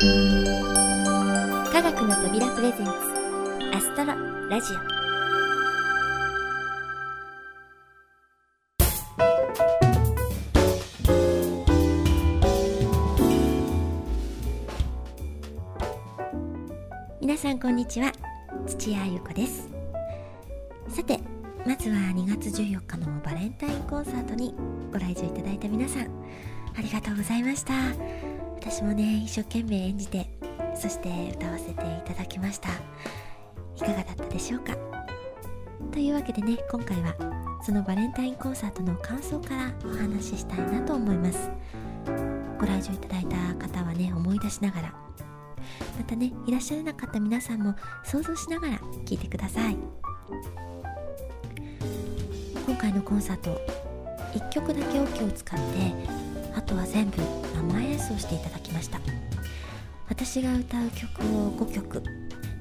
科学の扉プレゼンツアストロラジオ。皆さんこんにちは。土屋ゆ子です。さてまずは2月14日のバレンタインコンサートにご来場いただいた皆さんありがとうございました。私もね一生懸命演じてそして歌わせていただきました。いかがだったでしょうか？というわけでね今回はそのバレンタインコンサートの感想からお話ししたいなと思います。ご来場いただいた方はね思い出しながらまたねいらっしゃらなかった皆さんも想像しながら聞いてください。今回のコンサート1曲だけオケを使ってあとは全部生演奏していただきました。私が歌う曲を5曲。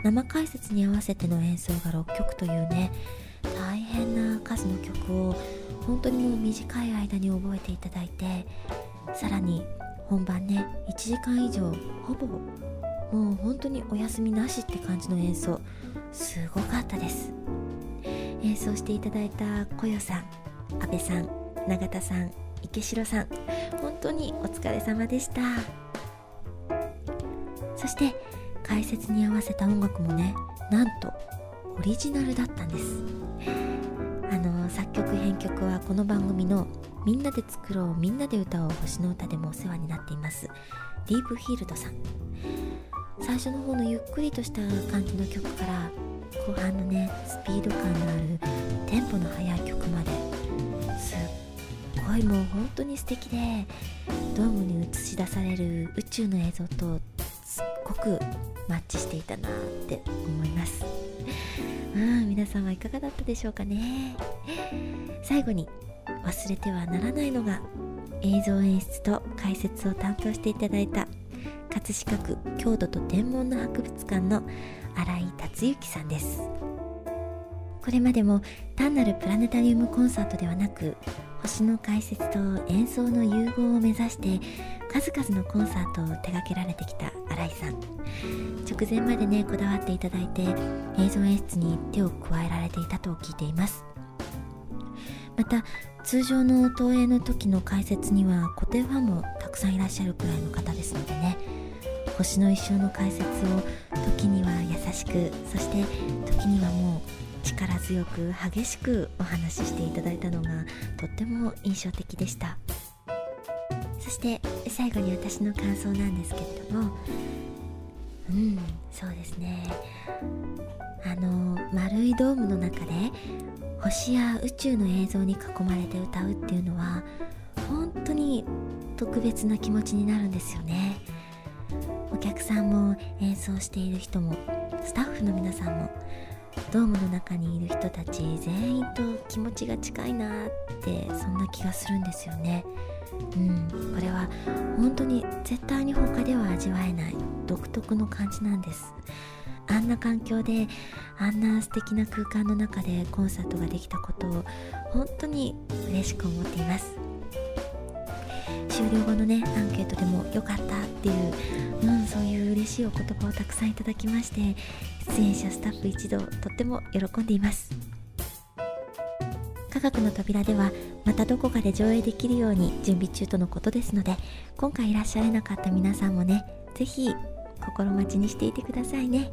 生解説に合わせての演奏が6曲というね大変な数の曲を本当にもう短い間に覚えていただいてさらに本番ね1時間以上ほぼもう本当にお休みなしって感じの演奏すごかったです。演奏していただいたこよさん阿部さん永田さん池城さん本当にお疲れ様でした。そして解説に合わせた音楽もねなんとオリジナルだったんです。あの作曲編曲はこの番組の「みんなで作ろうみんなで歌おう星の歌」でもお世話になっていますディープヒールドさん。最初の方のゆっくりとした感じの曲から後半のねスピード感のあるテンポの速い曲までごいもう本当に素敵でドームに映し出される宇宙の映像とすっごくマッチしていたなって思います。うん皆さんはいかがだったでしょうかね。最後に忘れてはならないのが映像演出と解説を担当していただいた葛飾区郷土と天文の博物館の新井達之さんです。これまでも単なるプラネタリウムコンサートではなく星の解説と演奏の融合を目指して数々のコンサートを手掛けられてきた新井さん。直前までねこだわっていただいて映像演出に手を加えられていたと聞いています。また通常の投影の時の解説には固定ファンもたくさんいらっしゃるくらいの方ですのでね。星の一生の解説を時には優しくそして時にはもう力強く激しくお話ししていただいたのがとっても印象的でした。そして最後に私の感想なんですけれどもうんそうですね。あの丸いドームの中で星や宇宙の映像に囲まれて歌うっていうのは本当に特別な気持ちになるんですよね。お客さんも演奏している人もスタッフの皆さんもドームの中にいる人たち全員と気持ちが近いなってそんな気がするんですよね。うん。これは本当に絶対に他では味わえない独特の感じなんです。あんな環境であんな素敵な空間の中でコンサートができたことを本当に嬉しく思っています。終了後のねアンケートでも良かったっていう、うん、そういう嬉しいお言葉をたくさんいただきまして出演者スタッフ一同とっても喜んでいます。科学の扉ではまたどこかで上映できるように準備中とのことですので今回いらっしゃれなかった皆さんもね是非心待ちにしていてくださいね。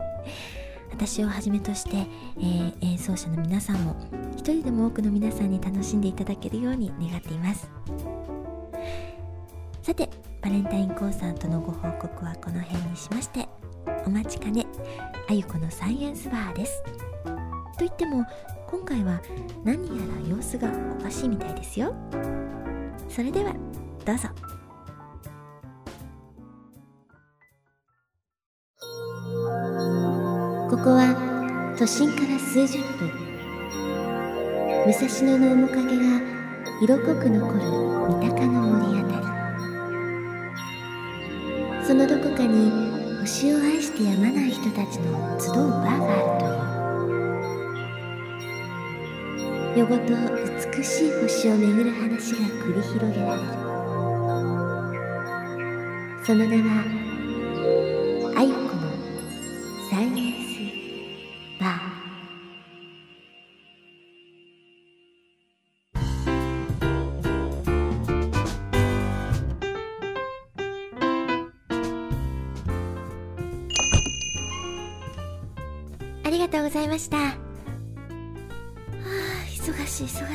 私をはじめとして、えー、演奏者の皆さんも一人でも多くの皆さんに楽しんでいただけるように願っています。さてバレンタインコンサートのご報告はこの辺にしましてお待ちかねあゆこのサイエンスバーです。といっても今回は何やら様子がおかしいみたいですよ。それではどうぞ。ここは都心から数十分。武蔵野の面影が色濃く残る三鷹の森あたり。そのどこかに星を愛してやまない人たちの集うバーがあるという。夜ごと美しい星を巡る話が繰り広げられる。その名は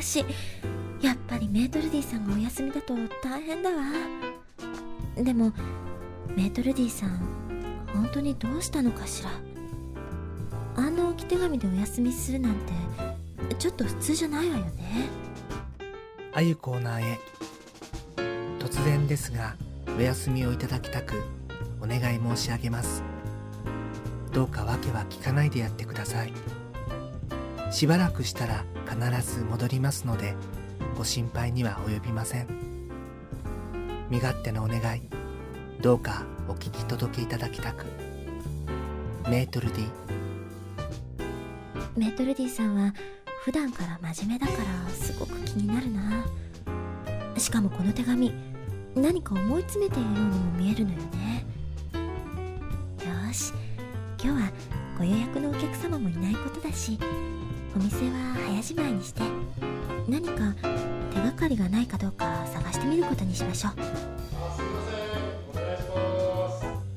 しやっぱりメートルディさんがお休みだと大変だわ。でもメートルディさん本当にどうしたのかしら。あんな置き手紙でお休みするなんてちょっと普通じゃないわよね。あゆコーナーへ。突然ですがお休みをいただきたくお願い申し上げます。どうか訳は聞かないでやってください。しばらくしたら必ず戻りますのでご心配には及びません。身勝手なお願いどうかお聞き届けいただきたく。メートル D メートル D さんは普段から真面目だからすごく気になるな。しかもこの手紙何か思い詰めているようにも見えるのよね。よし今日はご予約のお客様もいないことだしお店は早じまいにして何か手がかりがないかどうか探してみることにしましょう。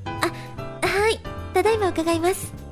あはい。ただいま伺います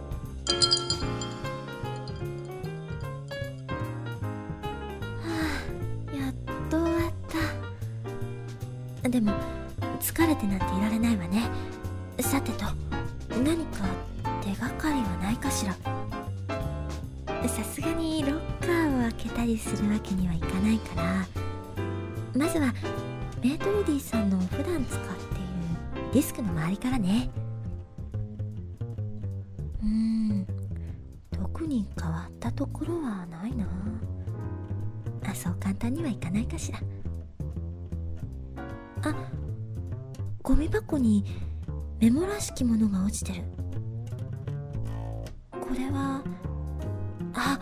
あ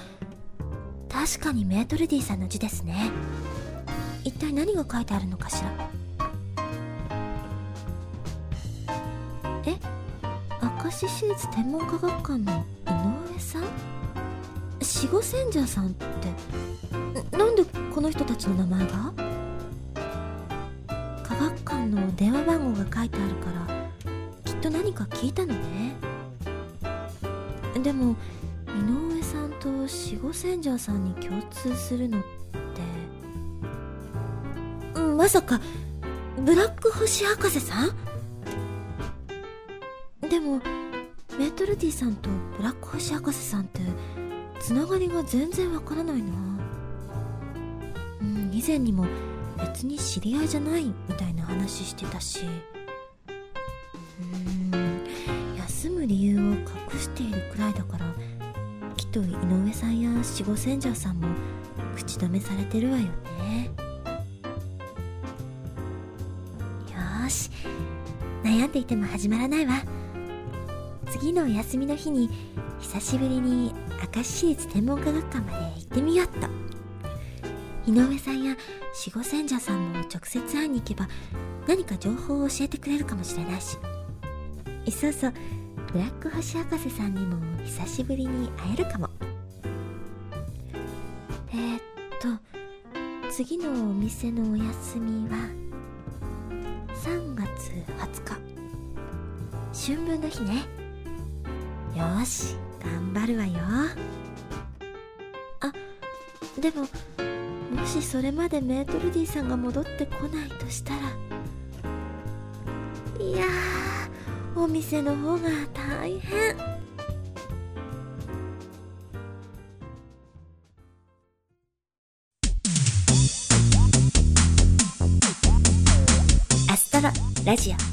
確かにメートルディさんの字ですね。一体何が書いてあるのかしら？え明石市立天文科学館の井上さん？死後賢者さんってなんでこの人たちの名前が？科学館の電話番号が書いてあるからきっと何か聞いたのね。でもと守護賢者さんに共通するのって。まさか。ブラック星博士さん？でもメトルディさんとブラック星博士さんってつながりが全然わからないな。うん以前にも別に知り合いじゃないみたいな話してたし。うーん休む理由を隠しているくらいだからと井上さんや守護賢者さんも口止めされてるわよね。よし。悩んでいても始まらないわ。次のお休みの日に久しぶりに明石市立天文科学館まで行ってみよっと。井上さんや守護賢者さんも直接会いに行けば何か情報を教えてくれるかもしれないし。そうそうブラック星博士さんにも久しぶりに会えるかも。えー、っと次のお店のお休みは3月20日。春分の日ね。よし頑張るわよ。あでももしそれまでメートルディさんが戻ってこないとしたらいやーお店の方が大変。アストロラジオ。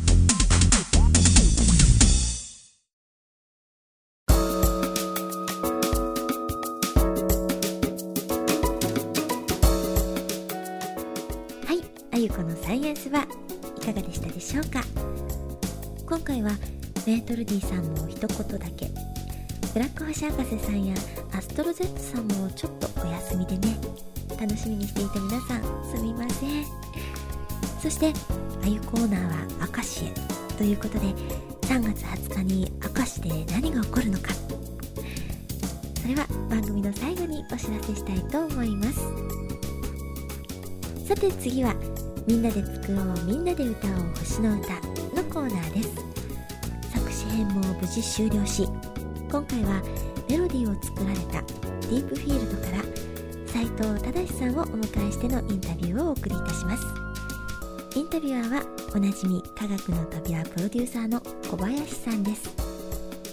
ルディさんも一言だけ。ブラック星博士さんやアストロゼットさんもちょっとお休みでね。楽しみにしていた皆さんすみません。そしてあゆコーナーは明石へ。ということで3月20日に明石で何が起こるのか。それは番組の最後にお知らせしたいと思います。さて次はみんなで作ろうみんなで歌おう星の歌のコーナーです。編も無事終了し今回はメロディーを作られたディープフィールドから斉藤忠さんをお迎えしてのインタビューをお送りいたします。インタビュアーはおなじみ科学の扉プロデューサーの小林さんです。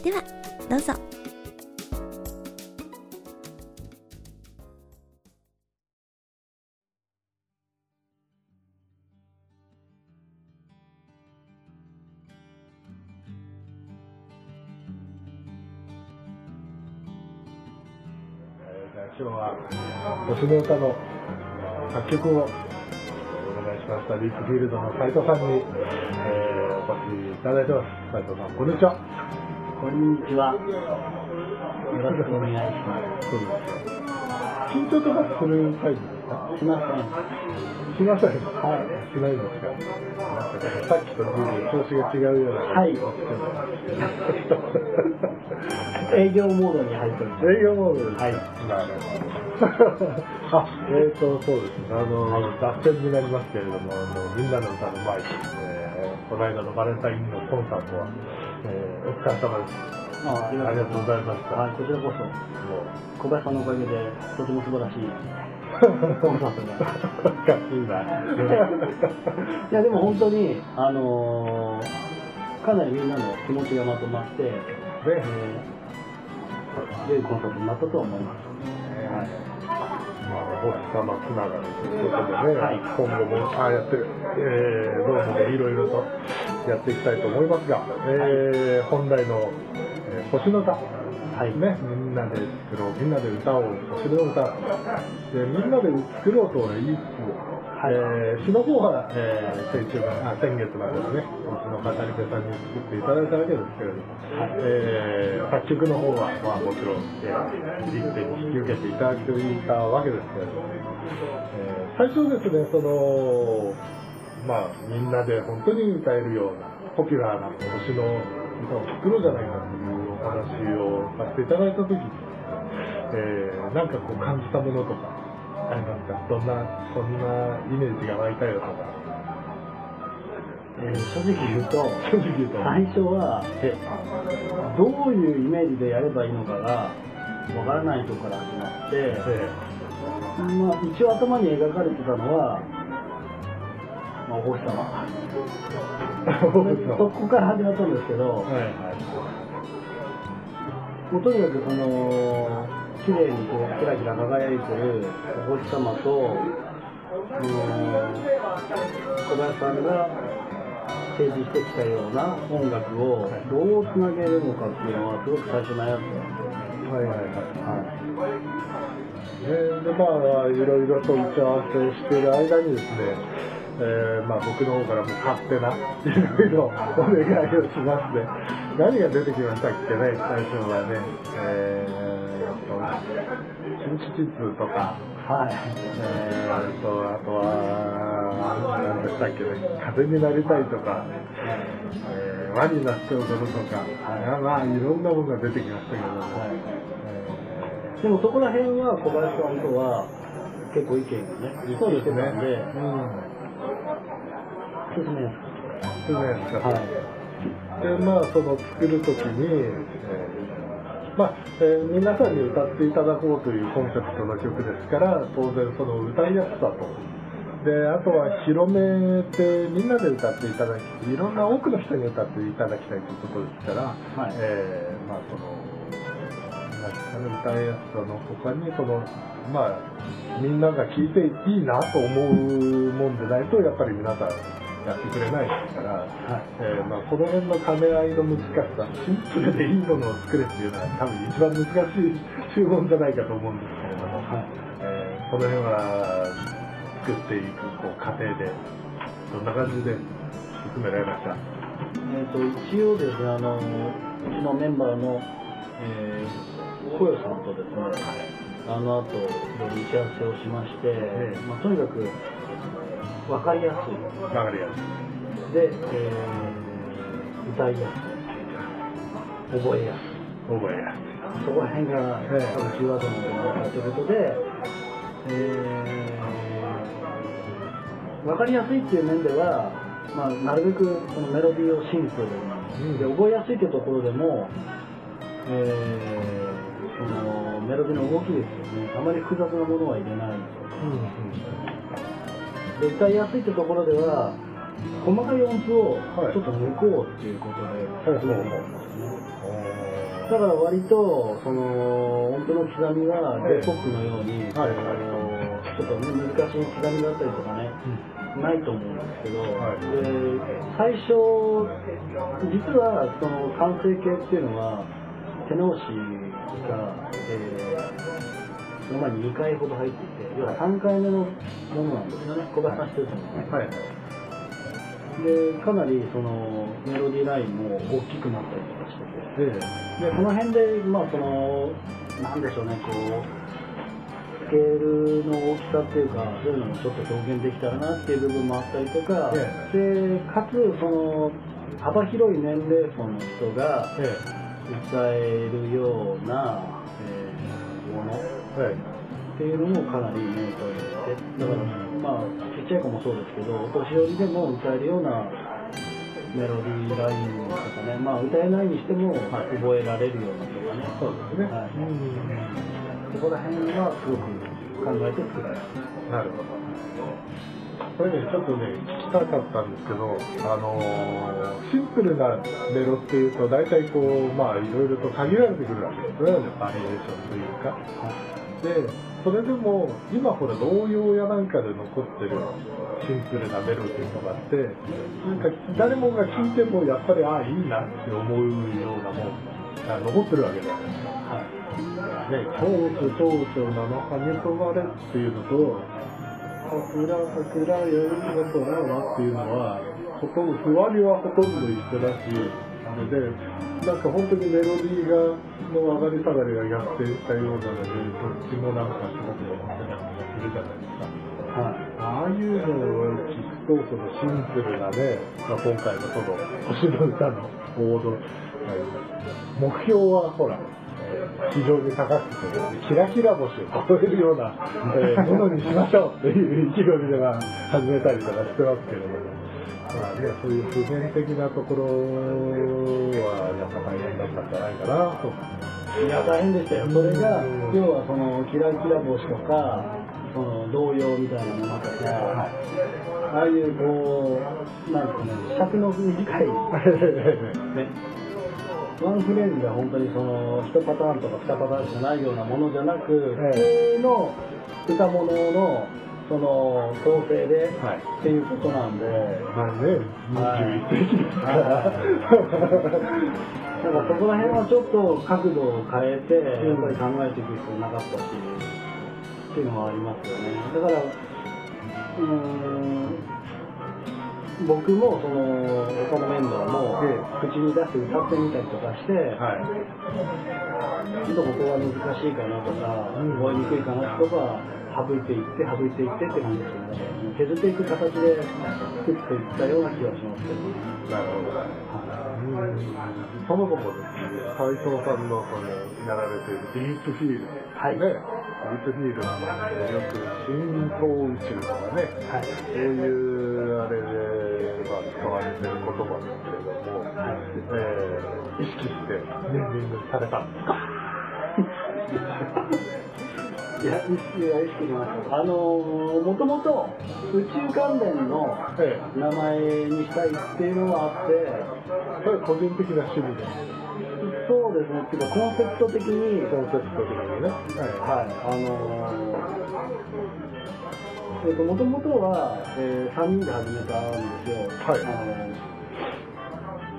ではどうぞ。歌の作曲をお願いしました。リープフィールドの斉藤さんに、えー、お越しいただいてます。斉藤さんこんにちは。こんにちは。よろしくお願いします。そうです緊張とかするタイプですか？しません。しません。はいしないですか？さっきと調子が違うような。はい。営業モードに入っております。営業モードですはい。なるほどあえーとそうですね。あの、脱線になりますけれどもあのみんなの歌の前に、えー、この間のバレンタインのコンサートは、えー、お疲れ様です。あありがとう。ございました、はい、こちらこそ、も小林さんのおかげで、とても素晴らしいうコンサートが。おかしいな。いや、でも本当に、あのーかなりみんなの気持ちがまとまって、えねー、良いコンサートになったと思います。はい。まあ、星様つながりとい。うことでね、はい今後もああやって、えー、どうもねいろいろとやっていきたいと思いますが、えー本来の、えー星の歌、はい。ね、みんなで作ろう、みんなで歌おう、星の歌、でみんなで作ろうとは言いつつ、はい。えー詩の方は、えー先週まあ先月までですね、うちの語り手さんに作っていただいたわけですけれども、えー作曲の方は、まあ、もちろん、えー、一手に引き受けていただいたわけですけれども、えー最初ですね、その、まあ、みんなで本当に歌えるような、ポピュラーな星の歌を作ろうじゃないかというお話をさせていただいたときに、えーなんかこう感じたものとか、ありますか？どんな、そんなイメージが湧いたよとか。えー正直言うと、正直言うと。最初は、えどういうイメージでやればいいのかが、わからないところから始まって、えまあ、一応頭に描かれてたのは、まあ、お星様。そこから始まったんですけど、はいはい。もうとにかくその、綺麗にこうキラキラ輝いてるお星様と、うん小林さんが提示してきたような音楽をどうつなげるのかっていうのはすごく最初悩んではいはいはい。はいででまあいろいろと打ち合わせしている間にですね、えーまあ、僕の方からも勝手ないろいろお願いをしまして何が出てきましたっけね最初はねえー、新地図とかはい。えー、とあとは何でしたっけね風になりたいとか、えー、輪になって踊るとか、はい、まあいろんなものが出てきましたけども、でもそこら辺は小林さんとは結構意見がね一致してたん。で、うん。進めやそうじゃないですか？すはい。で、まあ、その作るときに、えーまあ、えー皆さんに歌っていただこうというコンセプトの曲ですから、当然その歌いやすさと、で、あとは広めてみんなで歌っていただき、いろんな多くの人に歌っていただきたいということですから、はい。えーまあ、その、歌いやすさの他に、その、まあ、みんなが聴いていいなと思うもんでないと、やっぱり皆さんやってくれないから、えーまあ、この辺の兼ね合いの難しさ、シンプルでいいものを作れっていうのは多分一番難しい注文じゃないかと思うんですけれども、えーこの辺は作っていくこう過程で、どんな感じで進められました？えー、と一応ですねあのうちのメンバーの、えー、さんとですねあの後いろいろ打ち合わせをしまして、ええ。まあ、とにかく分かりやすい。わかりやすい。で、えー歌いやすい。覚えやすい。覚えやすい。そこら辺がええ多分キーワードなんじゃないかということで、えー、分かりやすいっていう面では、まあ、なるべくそのメロディーをシンプルに、うんで覚えやすいっていうところでも、えーそのメロディの動きですよね。あまり複雑なものは入れないで歌いやすいってところでは細かい音符をちょっと抜こうっていうことで。はい。はいはいだから割とその音符の刻みが J−POP のように、はい。ちょっとね難しい刻みだったりとかね、ないと思うんですけど、はい。で最初実はその完成形っていうのは手直しが、えーその前に2回ほど入っていて要は3回目のものなんですよね。小林さん知ってると思うんですはい。でかなりそのメロディーラインも大きくなったりとかしてて。えでこの辺でまあそのなんでしょうね。こうスケールの大きさっていうかそういうのもちょっと表現できたらなっていう部分もあったりとか、えでかつその幅広い年齢層の人がえ歌えるような、えーもの。えはいっていうのもかなり念頭にあってだからまあちっちゃい子もそうですけどお年寄りでも歌えるようなメロディーラインとかねまあ歌えないにしても覚えられるようなとかね、そうですね、はい。うん。そこら辺はすごく考えて作られたなるほど。これね、ちょっとね、聞きたかったんですけど、あのーシンプルなメロっていうと、大体こう、まあ、いろいろと限られてくるわけですね、バリエーションというか。で、それでも、今ほら、童謡やなんかで残ってるシンプルなメロディーとかって、なんか、誰もが聴いても、やっぱり、ああ、いいなって思うようなもんが残ってるわけじゃないですか。ね、蝶々蝶々生羽とばれっていうのと、桜桜よりの空はっていうのは、ほとんど、ふわりはほとんど一緒だし、ので、なんか本当にメロディーが、の上がり下がりが逆転したようなので、どっちもなんかすごく残ってたりするじゃないですか。はい。ああいうのを聞くと、そのシンプルなね、まあ、今回のその、星の歌のボード、目標はほら、非常に高くてね、キラキラ星を超えるような、えーものにしましょうっていう意気込みでは始めたりとかしてますけれども、まあね、そういう普遍的なところは、やっぱ大変だったんじゃないかなと。いや大変でしたよ。それがうん。要はそのキラキラ星とかその童謡みたいなものとか、ああいうこうなんですかね尺の短い。ね。ワンフレーズが本当にその1パターンとか2パターンしかないようなものじゃなく、え。普通の歌物のその構成で、はいっていうことなんで、まあね、21世紀で？すから。だからそこら辺はちょっと角度を変えて、やっぱり考えていく必要なかったし、っていうのはありますよね。だから、うーん、僕もその他のメンバーもえ口に出して歌ってみたりとかして、はい。ちょっとここは難しいかなとか、うん覚えにくいかなとか、省いていって、省いていってって感じですよね。削っていく形で作っていったような気がしますけど、なるほど。そもそもですね、斉藤さんのそのやられているディープフィールド、はい。ね、ディープフィールドのよく浸透宇宙とかね、はい。そういうあれで、まあ、使われてる言葉ですけれども、えー意識してネーミングされたんですか？いや、意識は意識しました。あのー、もともと宇宙関連のえ名前にしたいっていうのはあって、えそれ個人的な趣味で、そうですね、っていうかコンセプト的に、コンセプト的にね。はい、あのー、えっと、もともとは、えー、3人で始めたんですよ。はい。あのー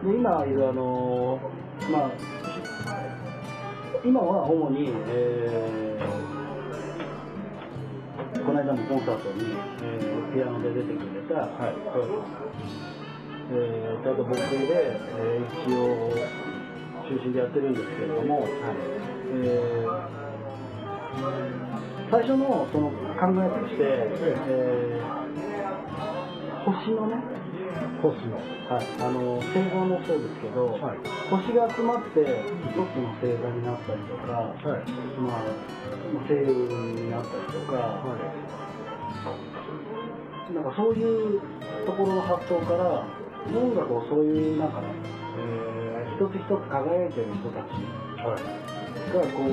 で今いるあのーまあ、今は主に、えーこの間のコンサートに、えーピアノで出てくれた、はいえー、あと僕で、えー一応中心でやってるんですけれども、えー最初のその考えとして、えー星のね、星野。はい、あの星座もそうですけど、はい。星が集まって一つの星座になったりとか、はい。まあ、星雲になったりとか、なんかそういうところの発想から音楽をそういうなんかね、えー一つ一つ輝いてる人たちはい。がこう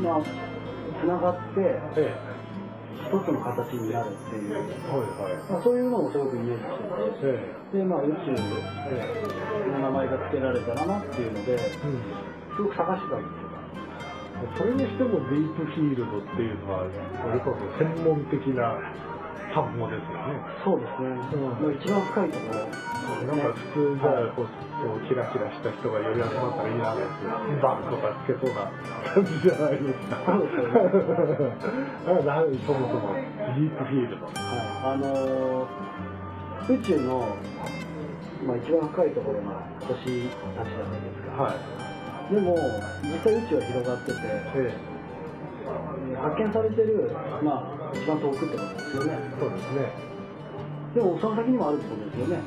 まあつながってえ一つの形になるっていう、えはいはい。まあ、そういうのもすごくイメージしててえでまあ宇宙ええ。の名前が付けられたらなっていうのでえうん。すごく探してたんですよそれにしてもディープフィールドっていうのは、それこそ専門的な単語ですよね。そうですね、うんもう一番深いところなんか普通じゃあこう、キラキラした人がより集まったらいいなって、バンとかつけそうな感じじゃないですか。そうですよねだから何そもそもディープフィールド。はい、あのー宇宙の、まあ、一番深いところの星たちじゃないですか、はい。でも実際宇宙は広がってて、え発見されてる、まあ、一番遠くってことですよね。そうですね。でもその先にもあるってことですよね。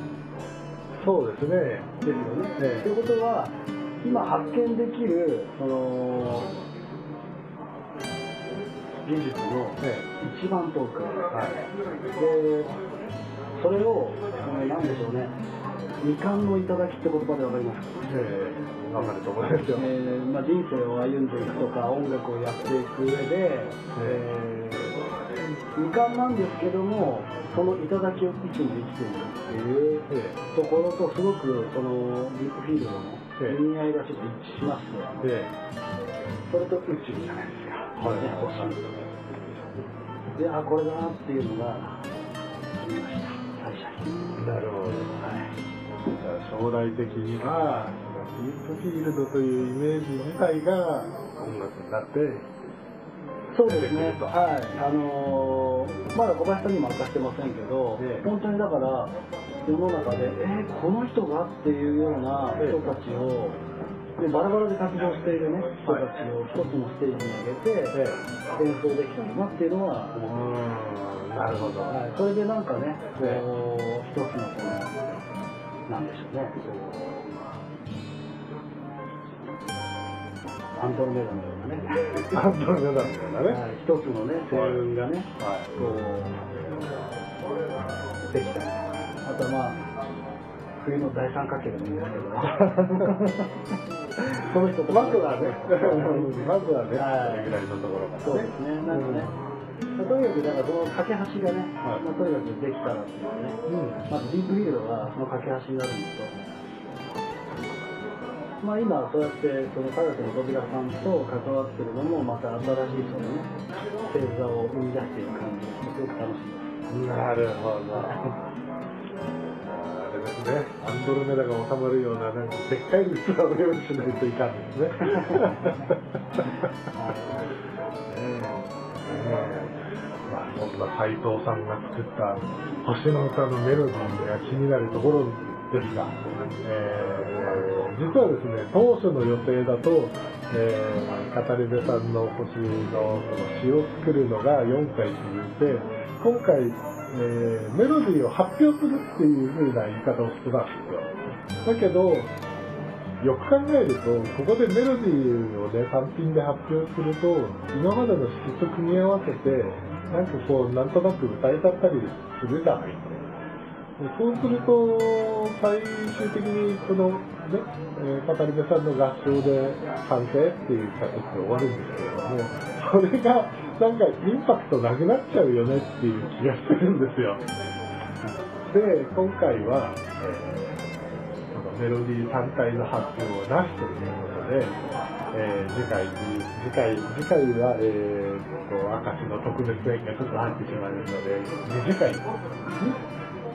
そうですね。ですよね、ええ。ということは今発見できるその技術のえ一番遠く、え、はい。でそれを、えーなんでしょうね未完の頂きって言葉でわかりますか？ええ、わかると思いますよ。えーまあ、人生を歩んでいくとか音楽をやっていく上で、えー未完なんですけどもその頂きをいつも生きているっていうえところとすごくそのディープフィールドのええ。意味合いがちょっと一致しましてえ、え。それと宇宙じゃないですか、はい。ね星であこれだなっていうのが見ました。最初に。え、なるほど。将来的にはディープフィールドというイメージ自体が音楽になってそうですねはいあのーまだ小林さんにも明かしてませんけど、ええ本当にだから世の中でえーこの人がっていうような人たちを、でバラバラで活動しているね人たちを一つのステージに上げて、ええ演奏できたなっていうのはうんなるほど、はい、それでなんかねこう、一つのこのなんでしょうね。こうアンドロメダのようなね。アンドロメダみたいなね。はい、一つのね星雲がね、はい。こうできた。りあとはまあ冬の大三角形でもいいんですけど その人とまずはね。まずはね、はい。ぐらいのところからね。そうですね。なんかね、まあとにかくだからその架け橋がね、はい。まあ、とにかくできたらっていうね。うん。まずディープフィールドがその架け橋になるんですとまあ今そうやってその科学の扉さんと関わってるのもまた新しいそのね星座を生み出している感じがしてすごく楽しいです。なるほど。あれですねアンドロメダが収まるようななんかでっかい器を用意しないといかんですね。え え。まあそんな斎藤さんが作った星の歌のメロディーが気になるところですが、えー実はですね当初の予定だと、えー、語り部さんの星のその詩を作るのが4回続いて今回、えーメロディーを発表するっていう風な言い方をしてたんですよ。だけどよく考えるとここでメロディーをね単品で発表すると今までの詩と組み合わせてなんかこうなんとなく歌えちゃったりするじゃないですか。そうすると最終的にこのね、えー、語り部さんの合唱で完成っていう形で終わるんですけれどもそれがなんかインパクトなくなっちゃうよねっていう気がするんですよ。で今回は、えーそのメロディー単体の発表をなしということで、えー次回に次回次回は、えー、と明石の特別演がちょっと入ってしまうので二次回に、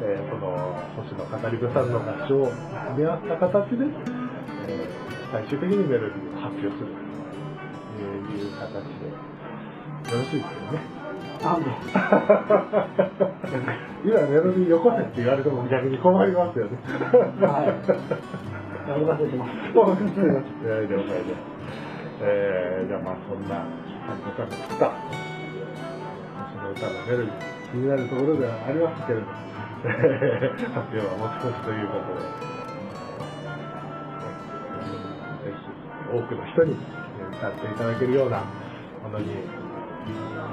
えーその星の語り部さんの合唱を組み合わせた形で、えー最終的にメロディーを発表するという形でよろしいですよね。なんで？今メロディーよこせって言われても逆に困りますよね。はいやり ますしますそうですね。了解です。ええー、じゃあまあそんな斉藤さんが作ったその歌のメロディー気になるところではありますけれども、発表は持ち越しということで、ぜひ多くの人に歌っていただけるようなものに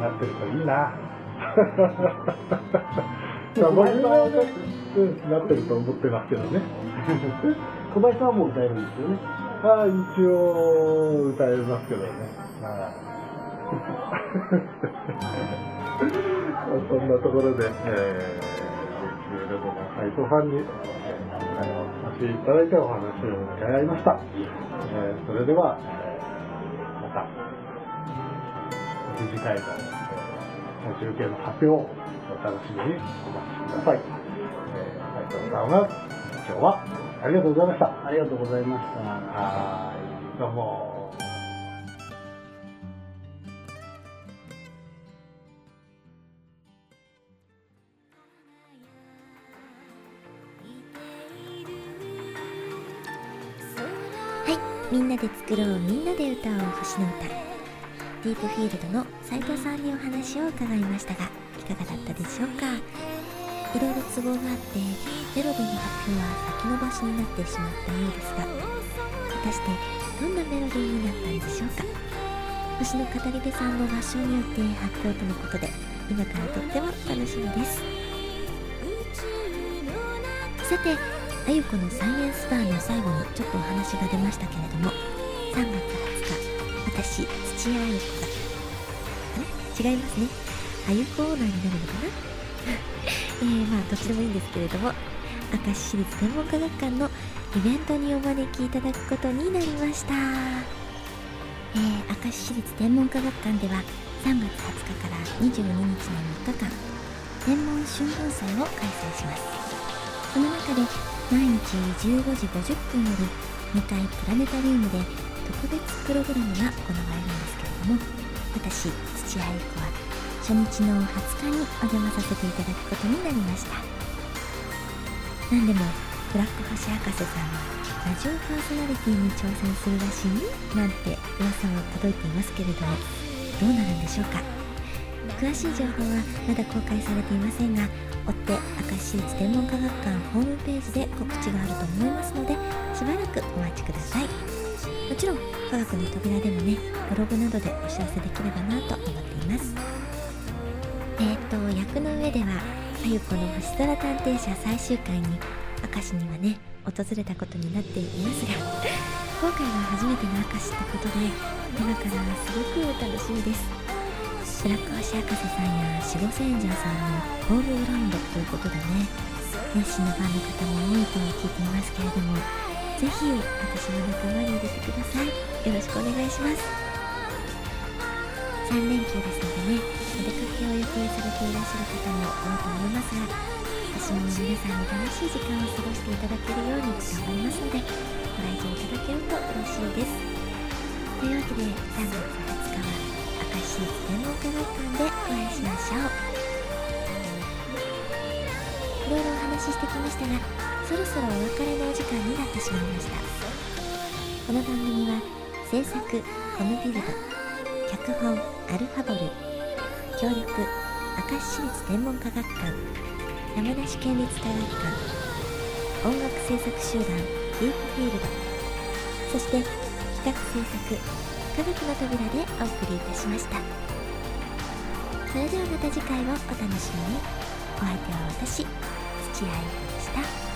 なってるといいな。まあ僕はね、うん、なってると思ってますけどね。小林さんはもう歌えるんですよねまあ、一応、歌えますけどね。はい。そんなところで、えー、レドの斎藤さんに、えー、お会をさせていただいてお話を伺いました。えー、それでは、えー、また、次回の、えー、中継の発表をお楽しみにお待ちください。えー、斉藤さんは、今日はありがとうございました。ありがとうございました。はい、どうも。みんなで作ろうみんなで歌おう星の歌ディープフィールドの斉藤さんにお話を伺いましたがいかがだったでしょうか？いろいろ都合があってメロディーの発表は先延ばしになってしまったようですが果たしてどんなメロディーになったんでしょうか？星の語り部さんの合唱によって発表とのことで今からとっても楽しみです。さてあゆこのサイエンスバーの最後にちょっとお話が出ましたけれども3月20日私土屋あゆこがあ違いますね。あゆこオーナーになるのかな？えー、まあどっちでもいいんですけれども明石市立天文科学館のイベントにお招きいただくことになりました。えー、明石市立天文科学館では3月20日から22日の3日間天文春分祭を開催します。その中で毎日15時50分より2階プラネタリウムで特別プログラムが行われるんですけれども私土屋ゆ子は初日の20日にお邪魔させていただくことになりました。何でもブラック星博士さんはラジオパーソナリティに挑戦するらしいなんて噂も届いていますけれどもどうなるんでしょうか？詳しい情報はまだ公開されていませんが追って明石市天文科学館ホームページで告知があると思いますのでしばらくお待ちください。もちろん科学の扉でもねブログなどでお知らせできればなと思っています。えっ、ー、と役の上ではあゆこの星空探偵社最終回に明石にはね訪れたことになっていますが 今回は初めての明石ってことで今からはすごく楽しみです。ブラック星博士さんや守護戦者さんのホームグラウンドということでね熱心なファンの方も多いと聞いていますけれどもぜひ私の仲間に入れてください。よろしくお願いします。3連休ですのでねお出かけを予定されていらっしゃる方も多いと思いますが私も皆さんに楽しい時間を過ごしていただけるように頑張りますのでご来場いただけると嬉しいです。というわけで3月20日は明石天文科学館でお会いしましょういろいろお話ししてきましたがそろそろお別れのお時間になってしまいました。この番組は制作コムビルド脚本アルファボル協力明石市立天文科学館山梨県立科学館音楽制作集団ディープフィールドそして企画制作科学の扉でお送りいたしました。それではまた次回をお楽しみに。お相手は私土屋愛子でした。